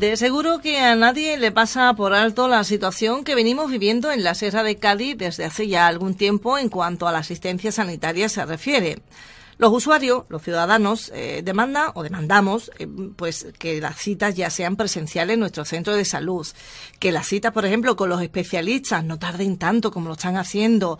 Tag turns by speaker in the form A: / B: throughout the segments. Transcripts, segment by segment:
A: De seguro que a nadie le pasa por alto la situación que venimos viviendo en la Sierra de Cádiz desde hace ya algún tiempo en cuanto a la asistencia sanitaria se refiere. Los usuarios, los ciudadanos, eh, demandan o demandamos eh, pues que las citas ya sean presenciales en nuestro centro de salud, que las citas, por ejemplo, con los especialistas no tarden tanto como lo están haciendo,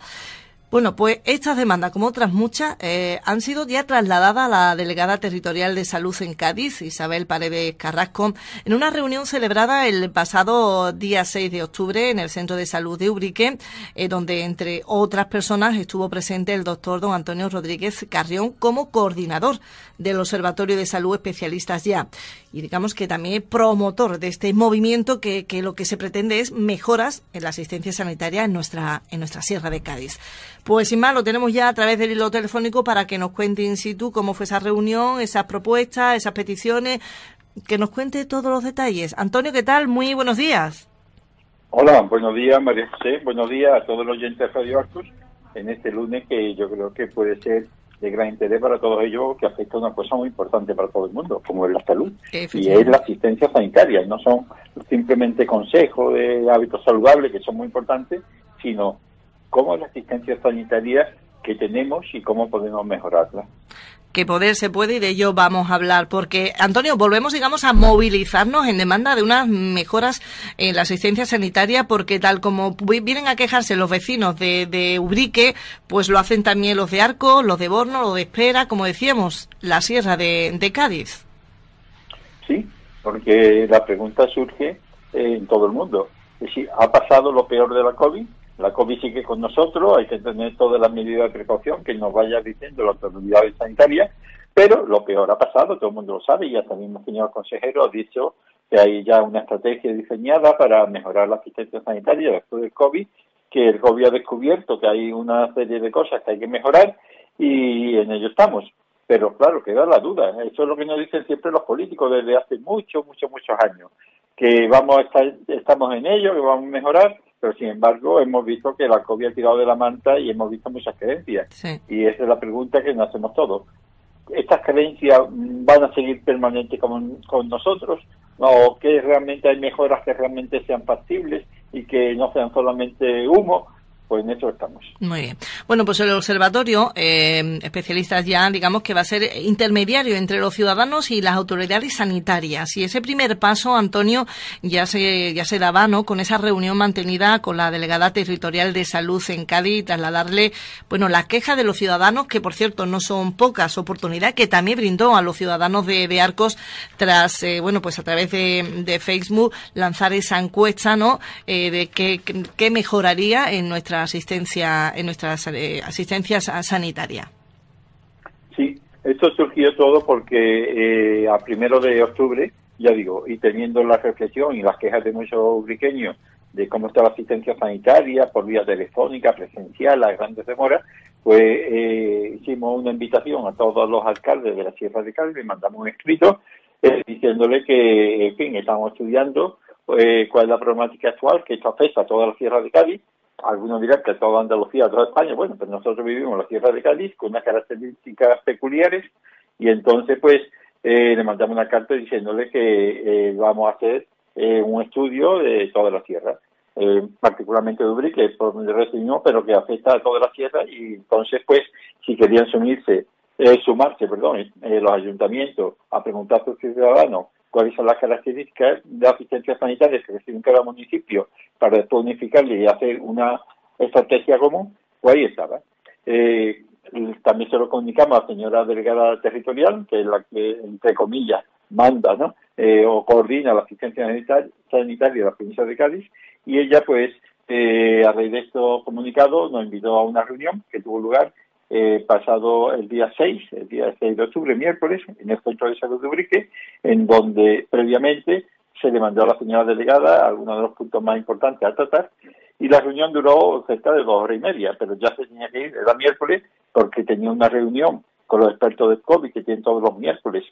A: bueno, pues estas demandas, como otras muchas, eh, han sido ya trasladadas a la delegada territorial de salud en Cádiz, Isabel Paredes Carrasco, en una reunión celebrada el pasado día 6 de octubre en el Centro de Salud de Ubrique, eh, donde entre otras personas estuvo presente el doctor don Antonio Rodríguez Carrión como coordinador del Observatorio de Salud Especialistas Ya. Y digamos que también promotor de este movimiento que, que lo que se pretende es mejoras en la asistencia sanitaria en nuestra, en nuestra Sierra de Cádiz. Pues sin más, lo tenemos ya a través del hilo telefónico para que nos cuente in situ cómo fue esa reunión, esas propuestas, esas peticiones, que nos cuente todos los detalles. Antonio, ¿qué tal? Muy buenos días.
B: Hola, buenos días María José, buenos días a todos los oyentes de Radio Arcos en este lunes que yo creo que puede ser de gran interés para todos ellos, que afecta a una cosa muy importante para todo el mundo, como es la salud, y es la asistencia sanitaria. No son simplemente consejos de hábitos saludables, que son muy importantes, sino cómo es la asistencia sanitaria que tenemos y cómo podemos mejorarla
A: que poder se puede y de ello vamos a hablar. Porque, Antonio, volvemos, digamos, a movilizarnos en demanda de unas mejoras en la asistencia sanitaria, porque tal como vienen a quejarse los vecinos de, de Ubrique, pues lo hacen también los de Arco, los de Borno, los de Espera, como decíamos, la sierra de, de Cádiz.
B: Sí, porque la pregunta surge en todo el mundo. Es decir, ¿ha pasado lo peor de la COVID? La COVID sigue con nosotros, hay que tener todas las medidas de precaución que nos vaya diciendo las autoridades sanitarias, pero lo peor ha pasado, todo el mundo lo sabe, y también el señor consejero ha dicho que hay ya una estrategia diseñada para mejorar la asistencia sanitaria después del COVID, que el COVID ha descubierto que hay una serie de cosas que hay que mejorar y en ello estamos. Pero claro, queda la duda, eso es lo que nos dicen siempre los políticos desde hace muchos, muchos, muchos años, que vamos a estar, estamos en ello, que vamos a mejorar, pero sin embargo hemos visto que la COVID ha tirado de la manta y hemos visto muchas creencias. Y esa es la pregunta que nos hacemos todos. ¿Estas creencias van a seguir permanentes con, con nosotros? ¿O que realmente hay mejoras que realmente sean factibles y que no sean solamente humo? Pues en eso estamos.
A: Muy bien. Bueno, pues el observatorio, eh, especialistas ya, digamos que va a ser intermediario entre los ciudadanos y las autoridades sanitarias. Y ese primer paso, Antonio, ya se, ya se daba, ¿no? Con esa reunión mantenida con la delegada territorial de salud en Cádiz, trasladarle, bueno, la queja de los ciudadanos, que por cierto no son pocas oportunidades, que también brindó a los ciudadanos de, Arcos tras, eh, bueno, pues a través de, de, Facebook lanzar esa encuesta, ¿no? Eh, de qué mejoraría en nuestra asistencia, en nuestra eh, asistencia sanitaria.
B: Sí, esto surgió todo porque eh, a primero de octubre, ya digo, y teniendo la reflexión y las quejas de muchos ubriqueños de cómo está la asistencia sanitaria por vía telefónica, presencial, las grandes demoras, pues eh, hicimos una invitación a todos los alcaldes de la Sierra de Cádiz y mandamos un escrito eh, diciéndole que, en fin, estamos estudiando eh, cuál es la problemática actual, que esto afecta a toda la Sierra de Cádiz algunos dirán que toda Andalucía, toda España, bueno, pero nosotros vivimos en la Sierra de Cádiz con unas características peculiares y entonces pues eh, le mandamos una carta diciéndole que eh, vamos a hacer eh, un estudio de toda la sierra, particularmente de Ubrí, que por donde recibió, pero que afecta a toda la sierra y entonces pues si querían sumirse, sumarse, perdón, los ayuntamientos a preguntar a sus ciudadanos cuáles son las características de asistencia sanitaria que reciben cada municipio para después unificarle y hacer una estrategia común, pues ahí estaba. Eh, también se lo comunicamos a la señora delegada territorial, que es la que, entre comillas, manda ¿no? Eh, o coordina la asistencia sanitaria de la provincia de Cádiz, y ella, pues, eh, a raíz de estos comunicados, nos invitó a una reunión que tuvo lugar eh, pasado el día 6, el día 6 de octubre, miércoles, en el Centro de Salud de Ubrique, en donde previamente se le mandó a la señora delegada algunos de los puntos más importantes a tratar y la reunión duró cerca de dos horas y media, pero ya se tenía que ir, era miércoles, porque tenía una reunión con los expertos del COVID que tienen todos los miércoles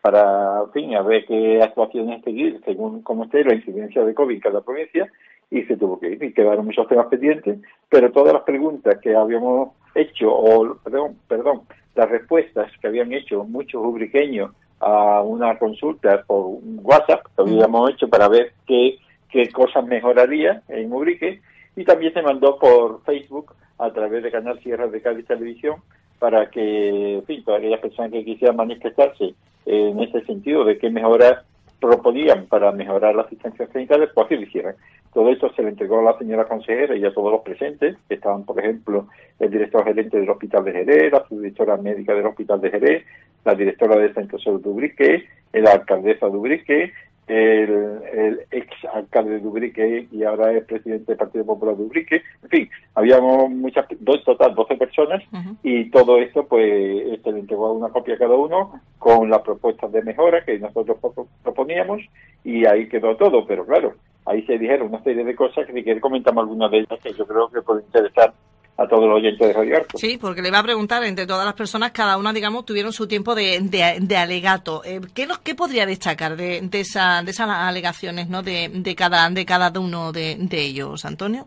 B: para, en fin, a ver qué actuaciones seguir según cómo esté la incidencia de COVID en cada provincia y se tuvo que ir y quedaron muchos temas pendientes, pero todas las preguntas que habíamos hecho, o perdón, perdón, las respuestas que habían hecho muchos ubriqueños a una consulta por WhatsApp, que habíamos hecho para ver qué, qué cosas mejoraría en Ubrique, y también se mandó por Facebook a través de Canal Sierra de Cádiz Televisión para que, en fin, todas aquellas personas que quisieran manifestarse en ese sentido de qué mejoras proponían para mejorar la asistencia sanitaria, pues así lo hicieran. Todo esto se le entregó a la señora consejera y a todos los presentes, que estaban, por ejemplo, el director gerente del Hospital de Jerez, la subdirectora médica del Hospital de Jerez, la directora de Salud de Ubrique, la alcaldesa de Ubrique, el, ex alcalde de Ubrique y ahora es presidente del Partido Popular de Ubrique. En fin, habíamos muchas, dos, total 12 personas y todo esto pues se le entregó una copia a cada uno con las propuestas de mejora que nosotros proponíamos y ahí quedó todo, pero claro, ahí se dijeron una serie de cosas que si quieres comentamos algunas de ellas que yo creo que pueden interesar a todos los oyentes de Radio
A: Sí, porque le va a preguntar, entre todas las personas, cada una, digamos, tuvieron su tiempo de, de, alegato. Eh, ¿qué, ¿Qué podría destacar de, de, esa, de esas alegaciones ¿no? de, de, cada, de cada uno de, de ellos, Antonio?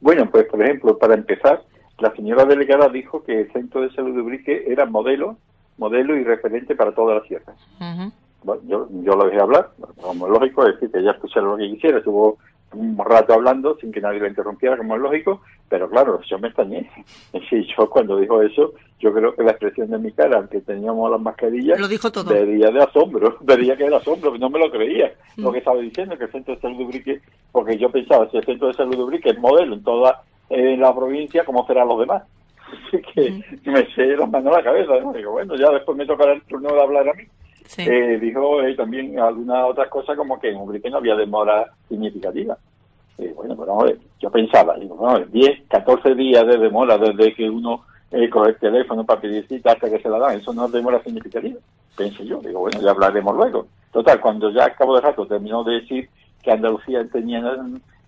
B: Bueno, pues por ejemplo, para empezar, la señora delegada dijo que el Centro de Salud de Ubrique era modelo, modelo y referente para toda la sierra. Yo, yo lo dejé hablar, como es lógico, es decir, que ella escuchara lo que quisiera, estuvo un rato hablando sin que nadie lo interrumpiera, como es lógico, pero claro, yo me extrañé. Sí, yo cuando dijo eso, yo creo que la expresión de mi cara, aunque teníamos las mascarillas,
A: lo dijo todo.
B: vería de asombro, vería que era asombro, no me lo creía lo que estaba diciendo, que el Centro de Salud de Ubrique, porque yo pensaba, si el Centro de Salud de Ubrique es modelo en toda la provincia, ¿cómo serán los demás? Así que me sé las manos a la cabeza, digo, bueno, ya después me tocará el turno de hablar a mí. Eh, dijo eh, también algunas otras cosas como que en Ubrique no había demora significativa. Eh, bueno, pero yo pensaba, digo, no, 10, 14 días de demora desde que uno coge el teléfono para pedir cita hasta que se la dan, eso no es demora significativa, pensé yo, digo, bueno, ya hablaremos luego. Total, cuando ya acabo de rato terminó de decir que Andalucía tenía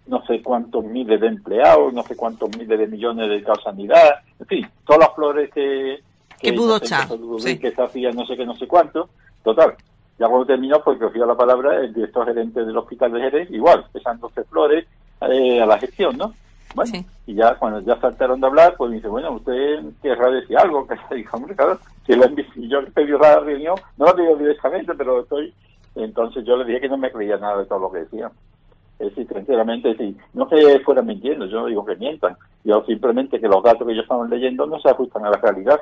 B: no sé cuántos miles de empleados, no sé cuántos miles de millones de sanidad, en fin, todas las flores que,
A: que, pudo echar,
B: que se hacían no sé qué, no sé cuánto, Total, ya cuando terminó, porque cogió la palabra el director gerente del hospital de Jerez, igual, pesándose flores eh, a la gestión, ¿no? Bueno, y ya cuando ya saltaron de hablar, pues me dice, bueno, usted querrá decir algo, que se dijo, hombre, claro, que la, yo pedí la reunión, no lo digo directamente, pero estoy, entonces yo le dije que no me creía nada de todo lo que decía. Es decir, sinceramente, sí, no que fueran mintiendo, yo no digo que mientan, yo simplemente que los datos que ellos estaban leyendo no se ajustan a la realidad.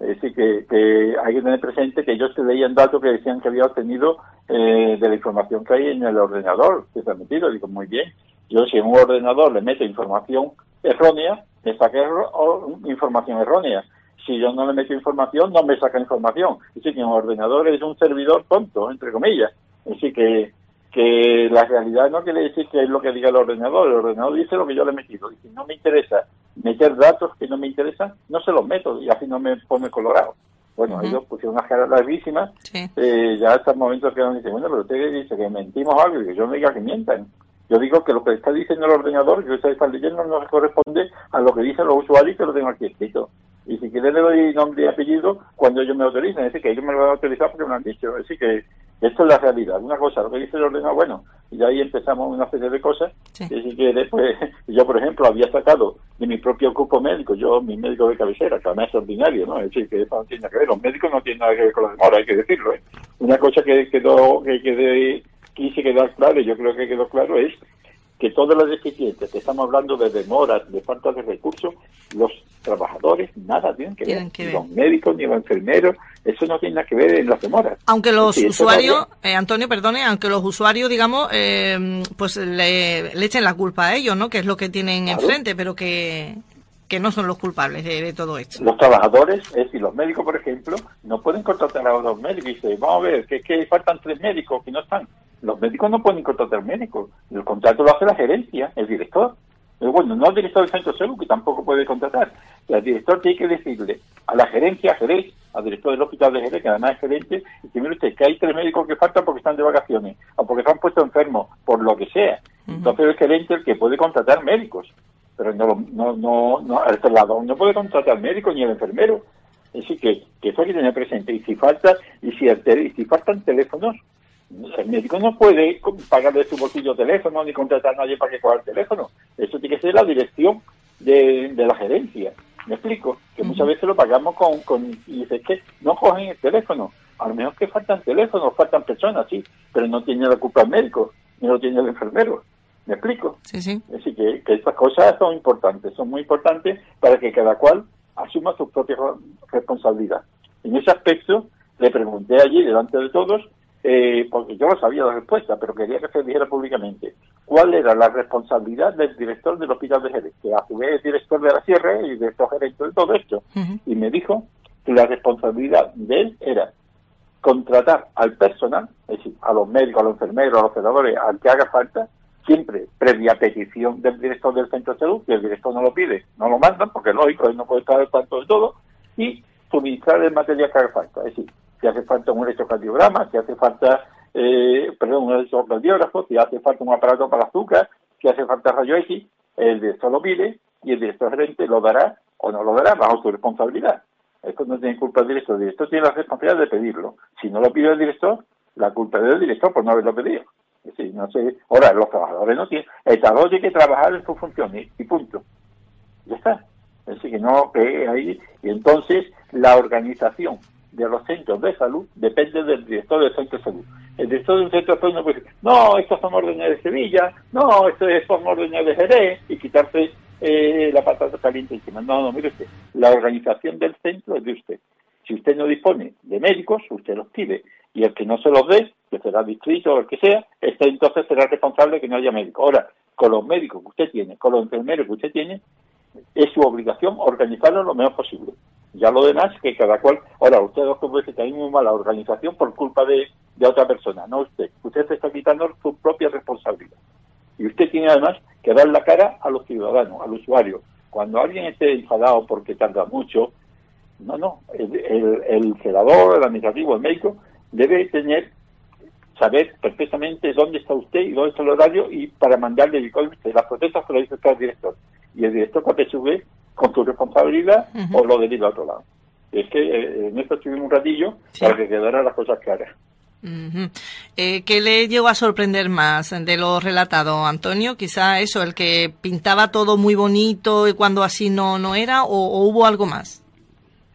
B: Es decir, que, hay que tener presente que ellos leían datos que decían que había obtenido eh, de la información que hay en el ordenador, que ha metido. Digo, muy bien, yo si en un ordenador le meto información errónea, me saca información errónea. Si yo no le meto información, no me saca información. Es decir, que un ordenador es un servidor tonto, entre comillas. Es decir, que que la realidad no quiere decir que es lo que diga el ordenador, el ordenador dice lo que yo le he metido, y si no me interesa meter datos que no me interesan, no se los meto y así no me pone colorado. Bueno, ellos pusieron una cara larguísima, eh, ya hasta el momento que uno dice, bueno, pero usted dice que mentimos algo y que yo no diga que mientan. Yo digo que lo que está diciendo el ordenador, que usted está leyendo, no corresponde a lo que dicen los usuarios que lo tengo aquí escrito. Y si quiere le doy nombre y apellido cuando ellos me autoricen. Es decir, que ellos me lo van a autorizar porque me lo han dicho. Es decir, que esto es la realidad. Una cosa, lo que dice el ordenador, bueno, y ahí empezamos una serie de cosas. Y si pues, yo, por ejemplo, había sacado de mi propio cupo médico, yo, mi médico de cabecera, que además es ordinario, ¿no? Es decir, que eso no tiene nada que ver. Los médicos no tienen nada que ver con la demora, hay que decirlo, ¿eh? Una cosa que quedó, que quedé, quise quedar claro, y yo creo que quedó claro, es que todas las deficiencias que estamos hablando de demoras, de falta de recursos, los trabajadores nada tienen que, ver. Ni los médicos ni los enfermeros, eso no tiene nada que ver en las demoras.
A: Aunque los usuarios, eh, Antonio, perdone, aunque los usuarios, digamos, eh, pues le, echen la culpa a ellos, ¿no? Que es lo que tienen enfrente, pero que que no son los culpables de, todo esto.
B: Los trabajadores, es decir, los médicos, por ejemplo, no pueden contratar a los médicos y dicen, vamos a ver, que, que faltan tres médicos que no están. Los médicos no pueden contratar médicos. El contrato lo hace la gerencia, el director. Bueno, no el director del centro de salud, que tampoco puede contratar. El director tiene que decirle a la gerencia, a Jerez, al director del hospital de Jerez, que además es gerente, y que mire usted que hay tres médicos que faltan porque están de vacaciones o porque se han puesto enfermos, por lo que sea. Entonces el gerente el que puede contratar médicos pero no, no, no, no, al este lado no puede contratar al médico ni al enfermero. Es decir, que, que eso hay que tener presente. Y si falta, y si, y si faltan teléfonos, el médico no puede pagar de su bolsillo teléfono ni contratar a nadie para que coja el teléfono. Eso tiene que ser la dirección de, de la gerencia. ¿Me explico? Que muchas veces lo pagamos con, con y dice que no cogen el teléfono. A lo mejor que faltan teléfonos, faltan personas, sí, pero no tiene la culpa el médico, ni lo tiene el enfermero. ¿Me explico?
A: Sí, sí.
B: Así que, que estas cosas son importantes, son muy importantes para que cada cual asuma su propia responsabilidad. En ese aspecto, le pregunté allí, delante de todos, eh, porque yo no sabía la respuesta, pero quería que se dijera públicamente, cuál era la responsabilidad del director del Hospital de Jerez, que a su vez es director de la Sierra y director gerente de todo esto. Y me dijo que la responsabilidad de él era contratar al personal, es decir, a los médicos, a los enfermeros, a los celadores, al que haga falta, siempre previa petición del director del centro de salud, que el director no lo pide, no lo mandan, porque lógico, él no puede estar al tanto de todo, y suministrar el material que haga falta. Es decir, si hace falta un electrocardiograma, si hace falta, eh, perdón, un electrocardiógrafo, si hace falta un aparato para azúcar, si hace falta rayo X, el director lo pide y el director gerente lo dará o no lo dará bajo su responsabilidad. Esto no tiene culpa del director, el director tiene la responsabilidad de pedirlo. Si no lo pide el director, la culpa es del director por no haberlo pedido. Es no sé, ahora los trabajadores no tienen, el trabajador tiene que trabajar en sus funciones y punto. Ya está. Es decir, que no, que ahí, y entonces la organización de los centros de salud depende del director del centro de salud. El director del centro de salud no puede decir, no, estos son órdenes de Sevilla, no, estos son órdenes de Jerez, y quitarse eh, la patata caliente encima. No, no, mire usted, la organización del centro es de usted. Si usted no dispone de médicos, usted los pide. Y el que no se los dé, que será distrito o el que sea, este entonces será responsable de que no haya médico. Ahora, con los médicos que usted tiene, con los enfermeros que usted tiene, es su obligación organizarlo lo mejor posible. Ya lo demás, que cada cual. Ahora, usted dos que hay muy mala organización por culpa de, de otra persona, no usted. Usted se está quitando su propia responsabilidad. Y usted tiene además que dar la cara a los ciudadanos, al usuario. Cuando alguien esté enfadado porque tarda mucho, no, no, el, el, el el administrativo, el médico, debe tener, saber perfectamente dónde está usted y dónde está el horario y para mandarle las protestas que lo dice el director. Y el director cuando sube con su responsabilidad o lo deriva a otro lado. Es que eh, en esto estuvimos un ratillo para que quedaran las cosas claras.
A: eh, ¿Qué le llegó a sorprender más de lo relatado, Antonio? Quizá eso, el que pintaba todo muy bonito y cuando así no, no era, o, hubo algo más?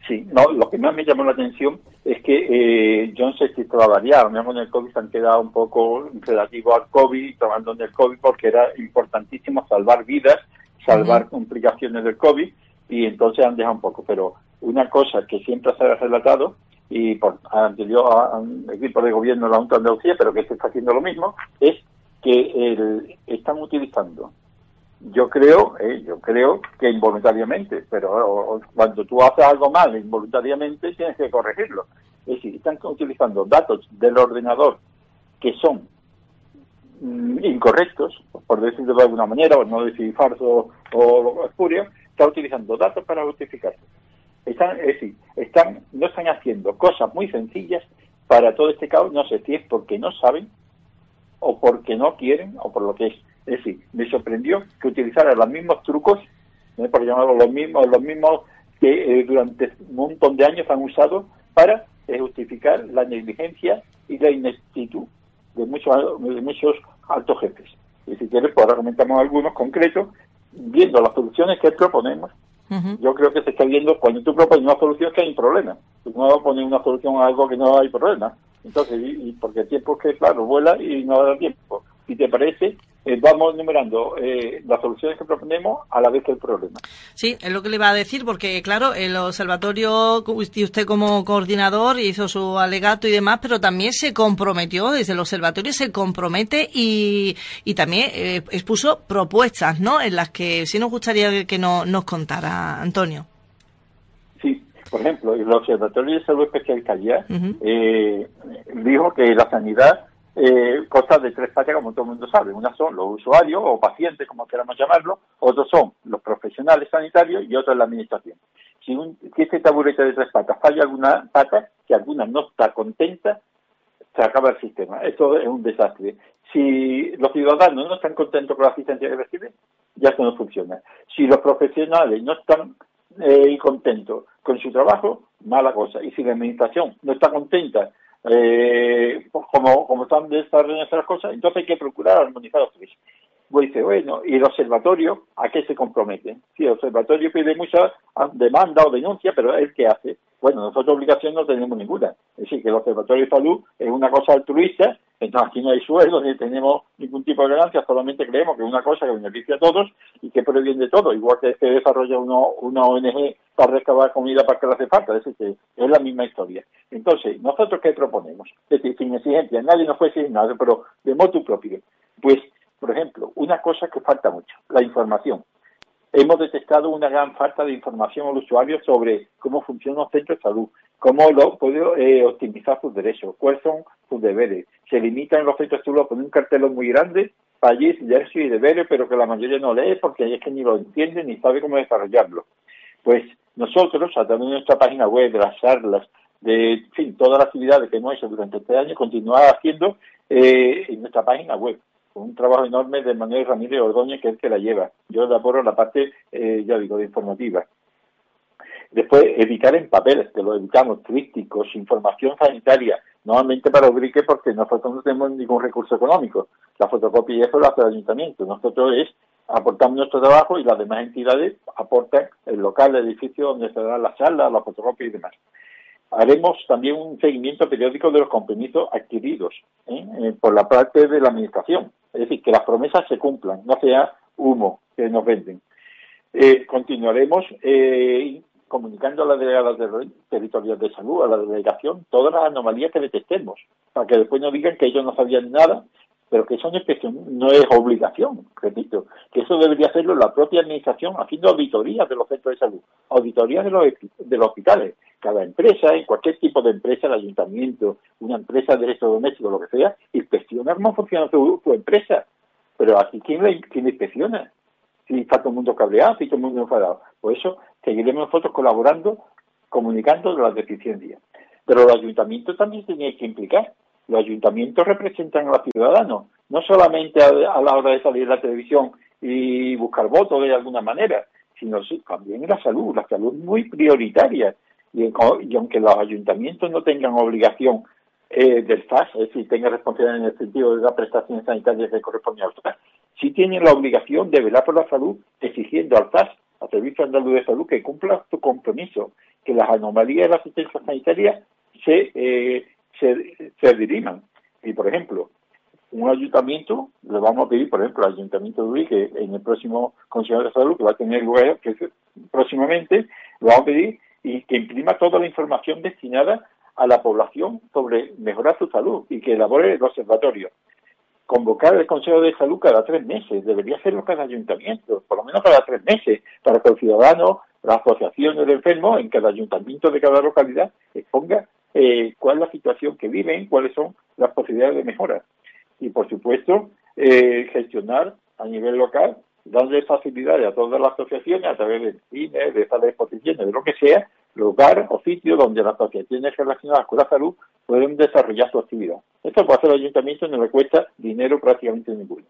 B: Sí, no, lo que más me llamó la atención es que eh, yo no sé si esto va a variar, en el COVID se han quedado un poco relativo al COVID, tomando en el COVID porque era importantísimo salvar vidas salvar complicaciones del COVID y entonces han dejado un poco. Pero una cosa que siempre se ha relatado y por anterior equipo de gobierno de la Junta de Andalucía, pero que se está haciendo lo mismo, es que el, están utilizando, yo creo, eh, yo creo que involuntariamente, pero cuando tú haces algo mal involuntariamente tienes que corregirlo. Es decir, están utilizando datos del ordenador que son Mm, incorrectos, por decirlo de alguna manera, o no decir falso o espurio, está utilizando datos para justificarse. Están, es decir, están, no están haciendo cosas muy sencillas para todo este caos, no sé si es porque no saben, o porque no quieren, o por lo que es. Es decir, me sorprendió que utilizaran los mismos trucos, por llamarlo los mismos, los mismos que eh, durante un montón de años han usado para eh, justificar la negligencia y la ineptitud de muchos, de muchos altos jefes. Y si quieres, pues ahora comentamos algunos concretos, viendo las soluciones que proponemos. Yo creo que se está viendo, cuando tú propones una solución, que hay un problema. Tú no vas a poner una solución a algo que no hay problema. Entonces, y, porque el tiempo es que, claro, vuela y no da tiempo. Si te parece, eh, vamos numerando eh, las soluciones que proponemos a la vez que el problema.
A: Sí, es lo que le iba a decir, porque claro, el observatorio, usted como coordinador hizo su alegato y demás, pero también se comprometió, desde el observatorio se compromete y, y también eh, expuso propuestas, ¿no? En las que sí nos gustaría que no, nos contara, Antonio.
B: Sí, por ejemplo, el Observatorio de Salud Especial Calidad dijo que la sanidad eh, de tres patas, como todo el mundo sabe. Una son los usuarios o pacientes, como queramos llamarlo, otros son los profesionales sanitarios y otros la administración. Si, un, si este taburete de tres patas falla alguna pata, que alguna no está contenta, se acaba el sistema. Esto es un desastre. Si los ciudadanos no están contentos con la asistencia que reciben, ya esto no funciona. Si los profesionales no están eh, contentos con su trabajo, mala cosa. Y si la administración no está contenta eh, como, como están desarrollando las cosas, entonces hay que procurar armonizar los precios. Pues dice, bueno, ¿y el observatorio a qué se compromete? Si el observatorio pide mucha demanda o denuncia, pero ¿el qué hace? Bueno, nosotros obligación no tenemos ninguna. Es decir, que el Observatorio de Salud es una cosa altruista, entonces aquí no hay sueldo ni tenemos ningún tipo de ganancia, solamente creemos que es una cosa que beneficia a todos y que previene de todo, igual que se desarrolla uno, una ONG para recabar comida para que le hace falta, es decir, que es la misma historia. Entonces, ¿nosotros qué proponemos? Es decir, sin exigencia, nadie nos puede decir nada, pero de modo propio. Pues, por ejemplo, una cosa que falta mucho, la información hemos detectado una gran falta de información al usuario sobre cómo funcionan los centros de salud, cómo lo puede eh, optimizar sus derechos, cuáles son sus deberes. Se limitan los centros de salud a poner un cartelón muy grande para allí derechos y deberes, pero que la mayoría no lee porque es que ni lo entiende ni sabe cómo desarrollarlo. Pues nosotros, a través de nuestra página web, de las charlas, de en fin, todas las actividades que hemos hecho durante este año, continuar haciendo eh, en nuestra página web un trabajo enorme de Manuel Ramírez Ordóñez, que es el que la lleva. Yo elaboro la parte, eh, ya digo, de informativa. Después, editar en papel, que lo editamos, trípticos, información sanitaria, normalmente para Ubrique porque nosotros no tenemos ningún recurso económico. La fotocopia y eso lo hace el ayuntamiento. Nosotros es aportamos nuestro trabajo y las demás entidades aportan el local, el edificio donde se dan las charlas, la fotocopia y demás. Haremos también un seguimiento periódico de los compromisos adquiridos ¿eh? Eh, por la parte de la Administración. Es decir, que las promesas se cumplan, no sea humo que nos venden. Eh, continuaremos comunicando a las delegadas territoriales de salud, a la delegación, todas las anomalías que detectemos, para que después no digan que ellos no sabían nada pero que eso no es obligación, repito, que eso debería hacerlo la propia administración haciendo auditorías de los centros de salud, auditorías de los, de los hospitales. Cada empresa, en cualquier tipo de empresa, el ayuntamiento, una empresa de derecho doméstico, lo que sea, inspecciona cómo funciona tu, empresa. Pero aquí, ¿quién, le, ¿quién inspecciona? Si está todo el mundo cabreado, si todo el mundo enfadado. Por eso seguiremos nosotros colaborando, comunicando las deficiencias. Pero los ayuntamientos también tienen que implicar los ayuntamientos representan a los ciudadanos, no solamente a, la hora de salir a la televisión y buscar votos de alguna manera, sino también la salud. La salud muy prioritaria. Y, aunque los ayuntamientos no tengan obligación eh, del FAS, es decir, tengan responsabilidad en el sentido de las prestaciones sanitarias que corresponden al FAS, sí tienen la obligación de velar por la salud exigiendo al FAS, al Servicio Andaluz de Salud, que cumpla su compromiso, que las anomalías de la asistencia sanitaria se eh, se, se diriman. Y, por ejemplo, un ayuntamiento, le vamos a pedir, por ejemplo, al Ayuntamiento de Urique, en el próximo Consejo de Salud, que va a tener lugar que próximamente, le vamos a pedir y que imprima toda la información destinada a la población sobre mejorar su salud y que elabore el observatorio. Convocar el Consejo de Salud cada tres meses, debería hacerlo cada ayuntamiento, por lo menos cada tres meses, para que el ciudadano, la asociación de enfermos en cada ayuntamiento de cada localidad exponga eh, cuál es la situación que viven, cuáles son las posibilidades de mejora. Y, por supuesto, eh, gestionar a nivel local, darle facilidades a todas las asociaciones a través de cine, de salas de exposiciones, de lo que sea, lugar o sitio donde las asociaciones relacionadas con la salud pueden desarrollar su actividad. Esto puede hacer el ayuntamiento y no le cuesta dinero prácticamente ninguno.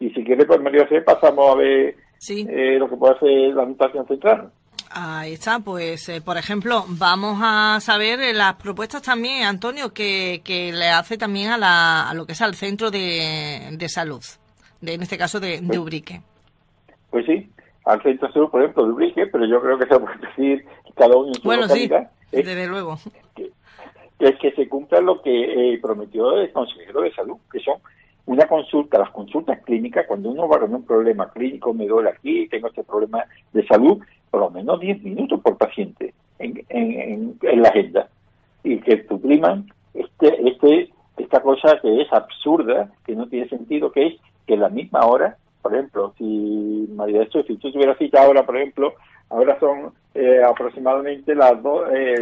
B: Y si quiere, pues María José, pasamos a ver eh, lo que puede hacer la Administración Central.
A: Ahí está, pues eh, por ejemplo, vamos a saber eh, las propuestas también, Antonio, que, que le hace también a, la, a lo que es al centro de, de salud, de, en este caso de, de, Ubrique.
B: Pues sí, al centro de salud, por ejemplo, de Ubrique, pero yo creo que se puede decir cada uno en su
A: Bueno, sí, desde luego.
B: Que, es que se cumpla lo que eh, prometió el consejero de salud, que son una consulta, las consultas clínicas, cuando uno va con un problema clínico, me duele aquí, tengo este problema de salud, por lo menos 10 minutos por paciente en, la agenda y que supriman este, este, esta cosa que es absurda, que no tiene sentido, que es que la misma hora, por ejemplo, si María de si tú tuvieras cita ahora, por ejemplo, ahora son eh, aproximadamente las, do, eh,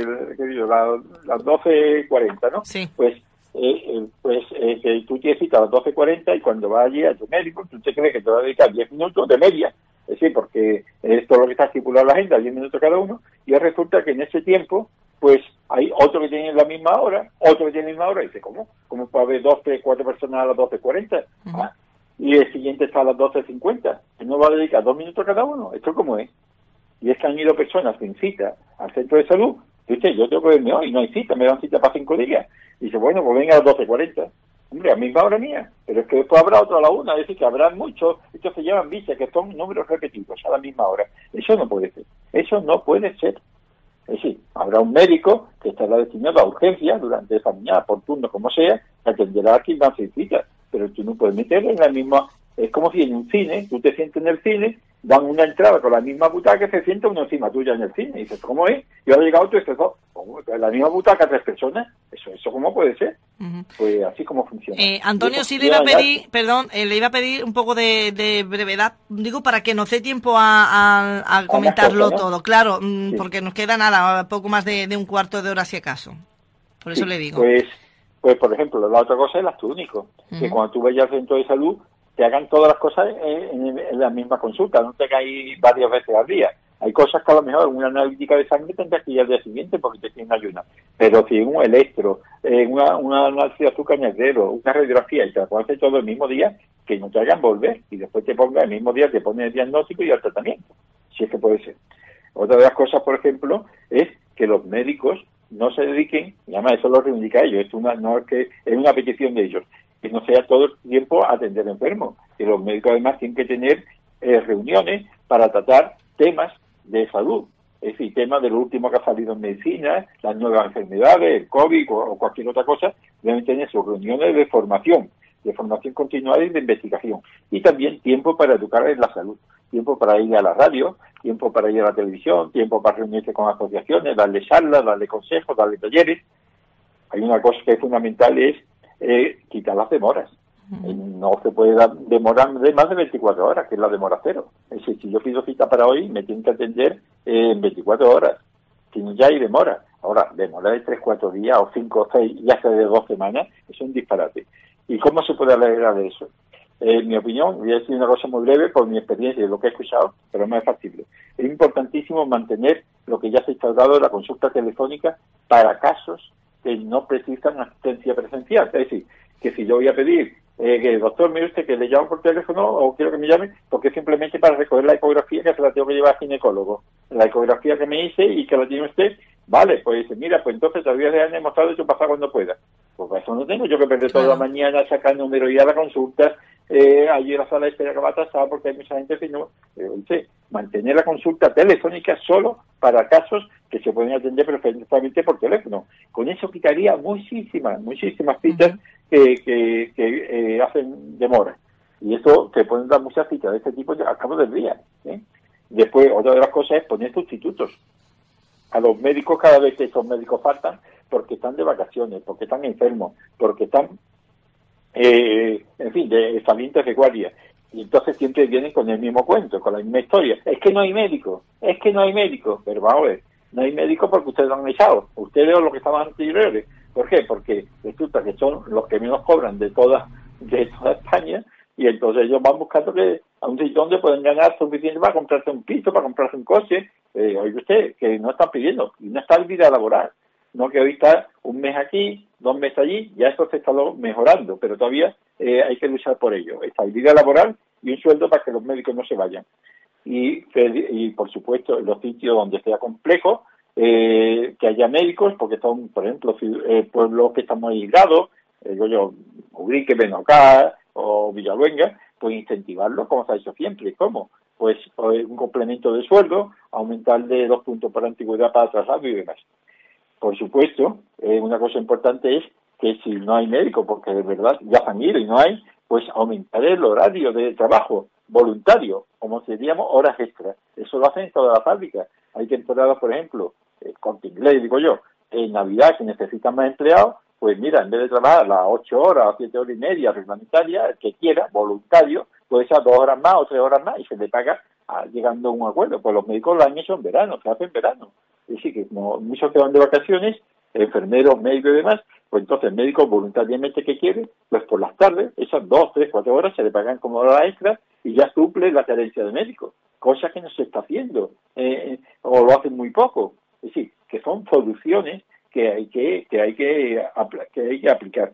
B: las, 12.40, ¿no?
A: Sí.
B: Pues eh, pues eh, tú tienes cita a las 12.40 y cuando vas allí a tu médico, tú te crees que te va a dedicar 10 minutos de media es decir, porque es todo lo que está estipulado en la agenda, 10 minutos cada uno, y resulta que en ese tiempo, pues hay otro que tiene la misma hora, otro que tiene la misma hora, y dice, ¿cómo? ¿Cómo puede haber dos, tres, cuatro personas a las 12.40? ah, y el siguiente está a las 12.50. ¿No va a dedicar dos minutos cada uno? ¿Esto cómo es? Y es que han ido personas sin cita al centro de salud, usted, yo tengo que verme hoy, no hay cita, me dan cita para cinco días. Y dice, bueno, pues venga a las 12.40. Hombre, a misma hora mía, pero es que después habrá otro a la una, es decir, que habrá muchos, estos se llaman bici, que son números repetidos a la misma hora. Eso no puede ser, eso no puede ser. Es decir, habrá un médico que estará destinado a urgencia durante esa mañana, por turno, como sea, que atenderá a quien más necesita. Pero tú no puedes meter en la misma... Es como si en un cine, tú te sientes en el cine dan una entrada con la misma butaca que se sienta uno encima tuya en el cine. Y dices, ¿cómo es? Y ahora ha llegado otro y dices, ¿cómo? La misma butaca, tres personas. ¿Eso eso cómo puede ser? Pues así como funciona.
A: Eh, Antonio, sí le iba a pedir, perdón, eh, le iba a pedir un poco de, brevedad, digo, para que nos dé tiempo a, comentarlo todo. Claro, mm, porque nos queda nada, poco más de, un cuarto de hora si acaso. Por eso le digo.
B: Pues, pues, por ejemplo, la otra cosa es el acto único. Que cuando tú vayas al centro de salud, te hagan todas las cosas en, la misma consulta, no te caes varias veces al día. Hay cosas que a lo mejor una analítica de sangre tendrás que ir al día siguiente porque te tienen ayuda. Pero si un electro, una, una análisis de azúcar negro, una radiografía y te puedes hacer todo el mismo día, que no te hagan volver y después te ponga el mismo día, te pone el diagnóstico y el tratamiento. Si es que puede ser. Otra de las cosas, por ejemplo, es que los médicos no se dediquen, y además eso lo reivindica ellos, es una, no es que es una petición de ellos, que no sea todo el tiempo atender enfermos, que los médicos además tienen que tener eh, reuniones para tratar temas de salud, es decir, temas de lo último que ha salido en medicina, las nuevas enfermedades, el COVID o, cualquier otra cosa, deben tener sus reuniones de formación, de formación continuada y de investigación. Y también tiempo para educar en la salud, tiempo para ir a la radio, tiempo para ir a la televisión, tiempo para reunirse con asociaciones, darle charlas, darle consejos, darle talleres. Hay una cosa que es fundamental, es eh, quitar las demoras. Eh, no se puede demorar de más de 24 horas, que es la demora cero. Es decir, si yo pido cita para hoy, me tienen que atender en 24 horas. Si no, ya hay demora. Ahora, demora de 3, 4 días o 5 o 6, ya sea de 2 semanas, es un disparate. ¿Y cómo se puede alegrar de eso? Eh, en mi opinión, voy a decir una cosa muy breve por mi experiencia y lo que he escuchado, pero no es factible. Es importantísimo mantener lo que ya se ha instaurado la consulta telefónica para casos que no precisan asistencia presencial. Es decir, que si yo voy a pedir eh, que doctor, mire usted que le llamo por teléfono o quiero que me llame, porque simplemente para recoger la ecografía que se la tengo que llevar al ginecólogo. La ecografía que me hice y que la tiene usted, vale, pues dice, mira, pues entonces todavía le han demostrado eso pasa cuando pueda. Pues eso no tengo yo que perder toda la mañana, sacar número y a la consulta, eh, allí en la sala de espera que va a tasar porque hay mucha gente que no. Eh, mantener la consulta telefónica solo para casos que se pueden atender perfectamente por teléfono. Con eso quitaría muchísimas, muchísimas citas que, que, que eh, hacen demora. Y eso te pueden dar muchas citas de este tipo al cabo del día. ¿eh? Después, otra de las cosas es poner sustitutos. A los médicos, cada vez que esos médicos faltan, porque están de vacaciones, porque están enfermos, porque están eh, en fin, de salientes de guardia. Y entonces siempre vienen con el mismo cuento, con la misma historia. Es que no hay médico, es que no hay médico. Pero vamos a ver, no hay médico porque ustedes lo han echado. Ustedes o los que estaban anteriores. ¿Por qué? Porque resulta que son los que menos cobran de toda, de toda España y entonces ellos van buscando que a un sitio donde pueden ganar suficiente para comprarse un piso, para comprarse un coche. Eh, oye usted, que no están pidiendo, y el vida laboral. No que hoy está un mes aquí, dos meses allí, ya eso se está mejorando, pero todavía eh, hay que luchar por ello. Estabilidad laboral y un sueldo para que los médicos no se vayan. Y, por supuesto, en los sitios donde sea complejo, eh, que haya médicos, porque son, por ejemplo, eh, pueblos que están muy aislados, digo yo, Ubrique, Benocá o Villaluenga, pues incentivarlo como se ha hecho siempre. ¿Cómo? Pues, pues un complemento de sueldo, aumentar de dos puntos para antigüedad para traslado y demás. Por supuesto, eh, una cosa importante es que si no hay médico, porque de verdad ya han ido y no hay, pues aumentar el horario de trabajo voluntario, como seríamos horas extras. Eso lo hacen en toda la fábrica. Hay que empleados, por ejemplo, eh, con inglés, digo yo, en Navidad que necesitan más empleados, pues mira, en vez de trabajar las ocho horas o siete horas y media reglamentarias, el que quiera, voluntario, puede ser dos horas más o tres horas más y se le paga ah, llegando a un acuerdo. Pues los médicos lo han hecho en verano, se hace en verano. Es decir, que como muchos que van de vacaciones, enfermeros, médicos y demás, pues entonces el médico voluntariamente que quiere, pues por las tardes, esas dos, tres, cuatro horas se le pagan como hora extra y ya suple la carencia de médicos, cosa que no se está haciendo, eh, o lo hacen muy poco. Es decir, que son soluciones que hay que, que hay que, que hay que aplicar.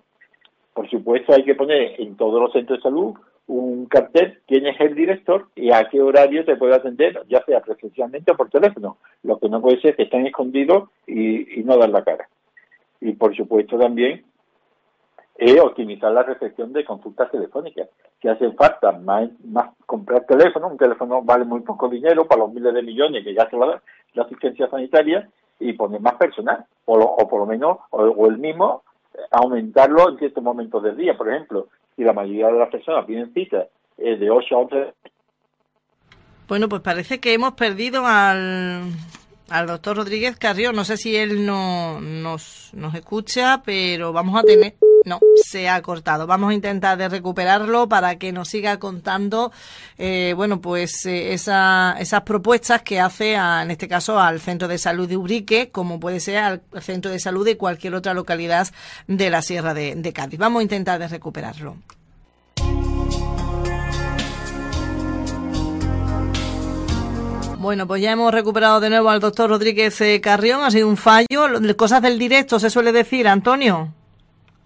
B: Por supuesto, hay que poner en todos los centros de salud un cartel, quién es el director y a qué horario te puede atender, ya sea presencialmente o por teléfono. Lo que no puede ser que estén escondidos y, no dar la cara. Y por supuesto también es optimizar la recepción de consultas telefónicas. que hacen falta más, más comprar teléfono, un teléfono vale muy poco dinero para los miles de millones que ya se va a dar la asistencia sanitaria, y poner más personal, o, o por lo menos, o, el mismo, aumentarlo en ciertos momentos del día. Por ejemplo, si la mayoría de las personas tienen citas eh, de 8 a 11.
A: Bueno, pues parece que hemos perdido al, al doctor Rodríguez Carrió. No sé si él no, nos, nos escucha, pero vamos a tener... No, se ha cortado. Vamos a intentar de recuperarlo para que nos siga contando, eh, bueno, pues eh, esa, esas propuestas que hace, en este caso, al Centro de Salud de Ubrique, como puede ser al Centro de Salud de cualquier otra localidad de la Sierra de, de Cádiz. Vamos a intentar de recuperarlo. Bueno, pues ya hemos recuperado de nuevo al doctor Rodríguez eh, Carrión. Ha sido un fallo. Cosas del directo se suele decir, Antonio.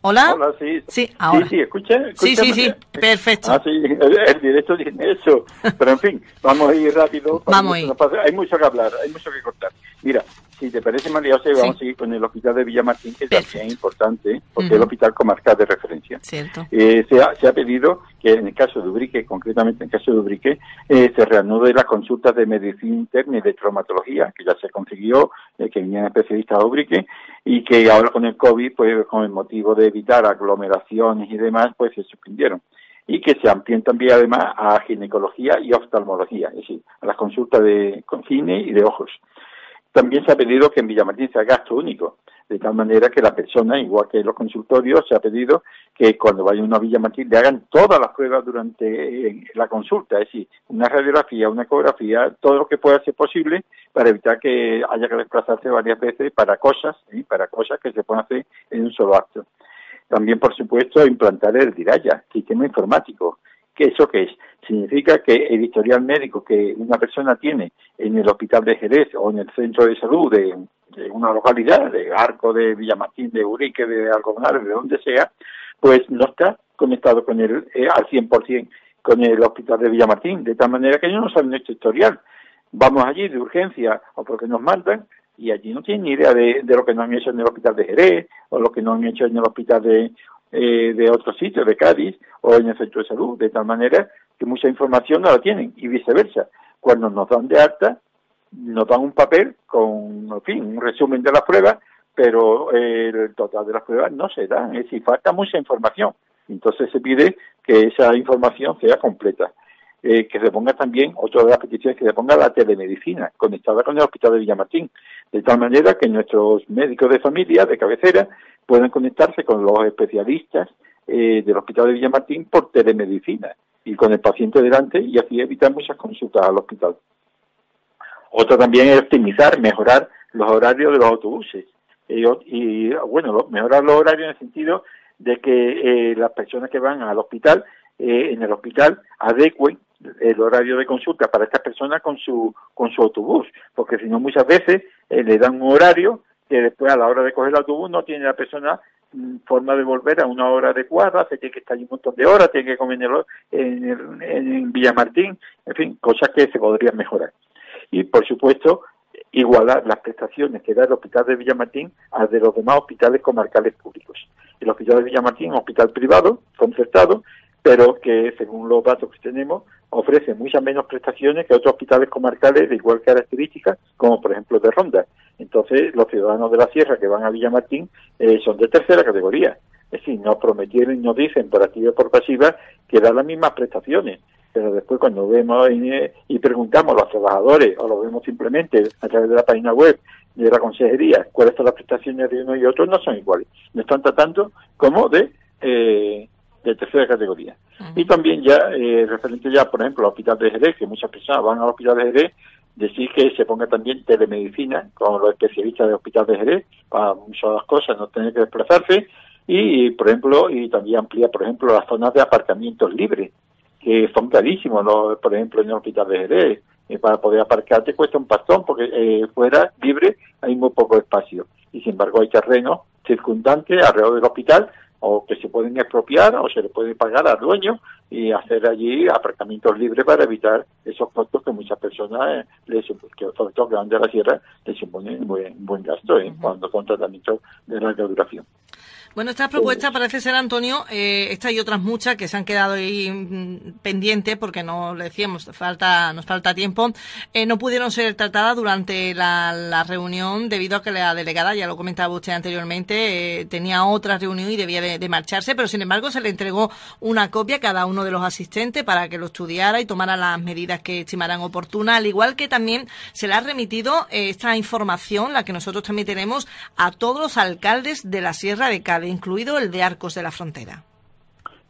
A: ¿Hola?
B: Hola, sí.
A: Sí, ahora.
B: Sí, sí, escucha.
A: Sí, sí, sí, perfecto.
B: Ah, sí, el, directo tiene eso. Pero en fin, vamos a ir rápido.
A: Vamos a ir.
B: Hay mucho que hablar, hay mucho que cortar. Mira, si te parece, María José, vamos a seguir con el hospital de Villamartín, que también es importante, porque es el hospital comarcal de referencia.
A: Cierto.
B: Eh, se, ha, se, ha, pedido que en el caso de Ubrique, concretamente en el caso de Ubrique, eh, se reanude las consultas de medicina interna y de traumatología, que ya se consiguió, eh, que venían especialistas a Ubrique, y que ahora con el COVID, pues con el motivo de evitar aglomeraciones y demás, pues se suspendieron y que se amplíen también además a ginecología y oftalmología, es decir, a las consultas de cine y de ojos. También se ha pedido que en Villamartín sea gasto único, de tal manera que la persona, igual que los consultorios, se ha pedido que cuando vaya a una Villamartín le hagan todas las pruebas durante eh, la consulta, es decir, una radiografía, una ecografía, todo lo que pueda ser posible para evitar que haya que desplazarse varias veces para cosas, para cosas que se puedan hacer en un solo acto. También, por supuesto, implantar el DIRAYA, sistema informático, ¿Qué eso qué es? Significa que el historial médico que una persona tiene en el hospital de Jerez o en el centro de salud de, una localidad, de Arco, de Villamartín, de Urique, de Alcobenales, de donde sea, pues no está conectado con el, eh, al 100% con el hospital de Villamartín, de tal manera que ellos no saben nuestro historial. Vamos allí de urgencia o porque nos mandan y allí no tienen ni idea de, lo que nos han hecho en el hospital de Jerez o lo que nos han hecho en el hospital de, eh, de otros sitios, de Cádiz o en el centro de salud, de tal manera que mucha información no la tienen y viceversa. Cuando nos dan de alta, nos dan un papel con, en fin, un resumen de las pruebas, pero el total de las pruebas no se da, es decir, falta mucha información. Entonces se pide que esa información sea completa. Eh, que se ponga también, otra de las peticiones, que se ponga la telemedicina conectada con el Hospital de Villamartín, de tal manera que nuestros médicos de familia, de cabecera, puedan conectarse con los especialistas eh, del Hospital de Villamartín por telemedicina y con el paciente delante y así evitar muchas consultas al hospital. Otra también es optimizar, mejorar los horarios de los autobuses. Eh, y bueno, mejorar los horarios en el sentido de que eh, las personas que van al hospital, en el hospital, adecuen el horario de consulta para estas personas con su con su autobús, porque si no muchas veces le dan un horario que después a la hora de coger el autobús no tiene la persona forma de volver a una hora adecuada, se tiene que estar allí un montón de horas, tiene que comer en, en, en Villamartín, en fin, cosas que se podrían mejorar. Y por supuesto, igualar las prestaciones que da el hospital de Villamartín a de los demás hospitales comarcales públicos. El hospital de Villamartín es un hospital privado, concertado, pero que según los datos que tenemos ofrece muchas menos prestaciones que otros hospitales comarcales de igual características, como por ejemplo de Ronda. Entonces, los ciudadanos de la Sierra que van a Villamartín eh, son de tercera categoría. Es decir, nos prometieron y nos dicen por activa y por pasiva que dan las mismas prestaciones. Pero después cuando vemos y, preguntamos a los trabajadores o lo vemos simplemente a través de la página web de la consejería cuáles son las prestaciones de uno y otro, no son iguales. Nos están tratando como de eh, de tercera categoría. Y también ya, eh, referente ya, por ejemplo, al hospital de Jerez, que muchas personas van al hospital de Jerez, decir que se ponga también telemedicina con los especialistas del hospital de Jerez, para muchas cosas, no tener que desplazarse, y, por ejemplo, y también amplía, por ejemplo, las zonas de aparcamientos libres, que son carísimos, por ejemplo, en el hospital de Jerez, eh, para poder aparcarte cuesta un pastón, porque eh, fuera libre hay muy poco espacio, y sin embargo hay terrenos circundantes alrededor del hospital o que se pueden expropiar o se le puede pagar al dueño y hacer allí aparcamientos libres para evitar esos costos que muchas personas, eh, que sobre todo que van de la sierra, les suponen un buen, buen gasto en cuando son tratamientos de larga duración.
A: Bueno, estas propuestas parece ser, Antonio, eh, esta y otras muchas que se han quedado ahí mm, pendientes porque no le decíamos, falta, nos falta tiempo, eh, no pudieron ser tratadas durante la, reunión debido a que la delegada, ya lo comentaba usted anteriormente, eh, tenía otra reunión y debía de, marcharse, pero sin embargo se le entregó una copia a cada uno de los asistentes para que lo estudiara y tomara las medidas que estimaran oportunas, al igual que también se le ha remitido eh, esta información, la que nosotros también tenemos, a todos los alcaldes de la Sierra de Cádiz incluido el de Arcos de la Frontera.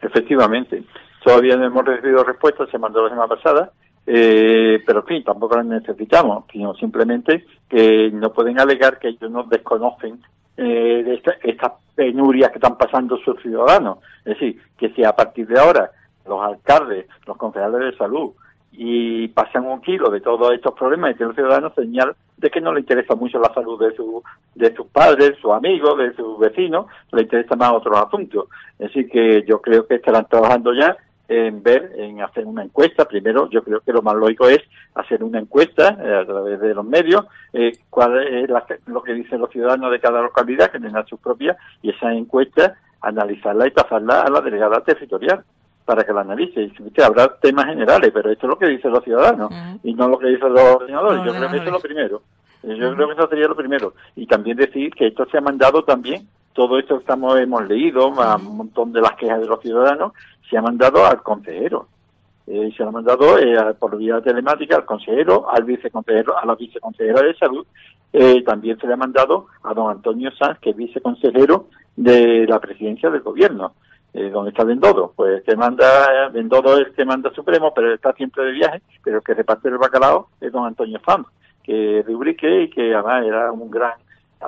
B: Efectivamente. Todavía no hemos recibido respuesta, se mandó la semana pasada, eh, pero en fin, tampoco la necesitamos, sino simplemente que no pueden alegar que ellos no desconocen eh, de estas penurias que están pasando sus ciudadanos. Es decir, que si a partir de ahora los alcaldes, los concejales de salud, y pasan un kilo de todos estos problemas y que el ciudadano señal de que no le interesa mucho la salud de su de sus padres, sus amigos, de sus vecinos, le interesa más otros asuntos. Así que yo creo que estarán trabajando ya en ver, en hacer una encuesta. Primero, yo creo que lo más lógico es hacer una encuesta eh, a través de los medios, eh, cuál es lo que dicen los ciudadanos de cada localidad, que tengan sus propias, y esa encuesta analizarla y pasarla a la delegada territorial para que la analice. Y habrá temas generales, pero esto es lo que dicen los ciudadanos y no lo que dicen los ordenadores. Yo creo que eso es lo primero. Yo creo que eso sería lo primero. Y también decir que esto se ha mandado también, todo esto estamos hemos leído, un montón de las quejas de los ciudadanos, se ha mandado al consejero. Eh, se ha mandado eh, por vía telemática al consejero, al viceconsejero, a la viceconsejera de salud. Eh, también se le ha mandado a don Antonio Sanz, que es viceconsejero de la presidencia del gobierno eh, donde está Vendodo, pues que manda, Vendodo es que manda Supremo, pero está siempre de viaje, pero el que reparte el bacalao es don Antonio Fam, que es de Ubrique y que además era un gran,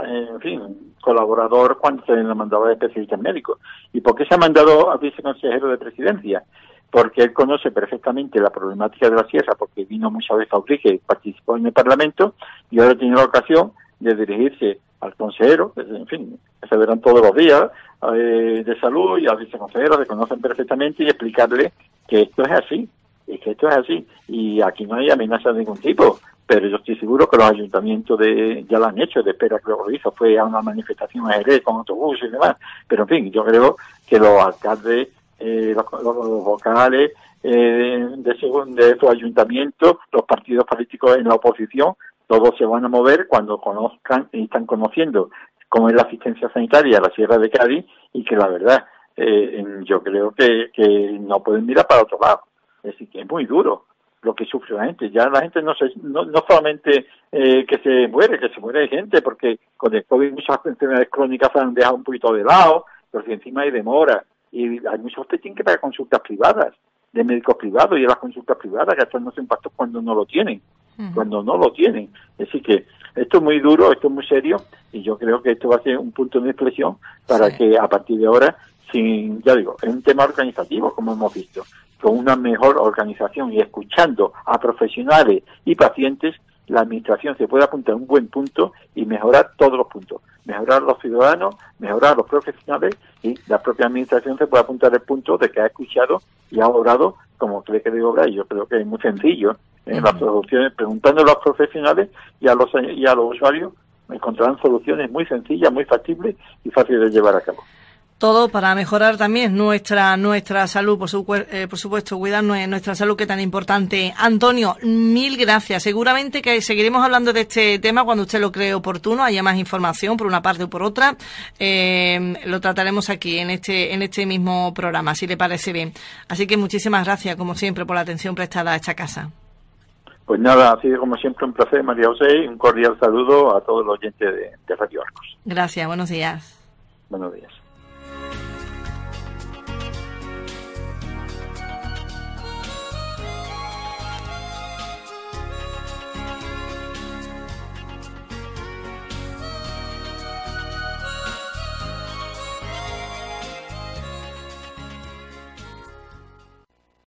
B: eh, en fin, colaborador cuando se le mandaba de especialistas médicos. ¿Y por qué se ha mandado a viceconsejero de presidencia? Porque él conoce perfectamente la problemática de la sierra, porque vino muchas veces a Ubrique participó en el Parlamento, y ahora tiene la ocasión de dirigirse al consejero, en fin, se verán todos los días, eh, de salud y al viceconsejero se conocen perfectamente y explicarle que esto es así, y que esto es así, y aquí no hay amenaza de ningún tipo, pero yo estoy seguro que los ayuntamientos de, ya lo han hecho, de espera que lo hizo, fue a una manifestación a Jerez con autobús y demás, pero en fin, yo creo que los alcaldes, eh, los, vocales eh, de, de estos ayuntamientos, los partidos políticos en la oposición, todos se van a mover cuando conozcan y están conociendo cómo es la asistencia sanitaria a la Sierra de Cádiz y que la verdad eh, yo creo que, que no pueden mirar para otro lado. Es decir, que es muy duro lo que sufre la gente. Ya la gente no se, no, no solamente eh, que se muere, que se muere gente, porque con el COVID muchas enfermedades crónicas se han dejado un poquito de lado, pero si encima hay demora y hay muchos que tienen que pagar consultas privadas de médicos privados y las consultas privadas gastándose impactos cuando no lo tienen, cuando no lo tienen. Es decir que esto es muy duro, esto es muy serio y yo creo que esto va a ser un punto de inflexión para que a partir de ahora, sin, ya digo, es un tema organizativo como hemos visto, con una mejor organización y escuchando a profesionales y pacientes, la administración se puede apuntar a un buen punto y mejorar todos los puntos. Mejorar los ciudadanos, mejorar los profesionales y la propia administración se puede apuntar al punto de que ha escuchado y ha obrado como cree que debe obrar. Yo creo que es muy sencillo en las soluciones, preguntando a los profesionales y a los, y a los usuarios, encontrarán soluciones muy sencillas, muy factibles y fáciles de llevar a cabo
A: todo para mejorar también nuestra nuestra salud, por, eh, por supuesto, cuidar nuestra salud que es tan importante. Antonio, mil gracias. Seguramente que seguiremos hablando de este tema cuando usted lo cree oportuno, haya más información por una parte o por otra. Eh, lo trataremos aquí en este en este mismo programa, si le parece bien. Así que muchísimas gracias, como siempre, por la atención prestada a esta casa.
B: Pues nada, ha sido como siempre un placer, María José, y un cordial saludo a todos los oyentes de, de Radio Arcos.
A: Gracias, buenos días.
B: Buenos días.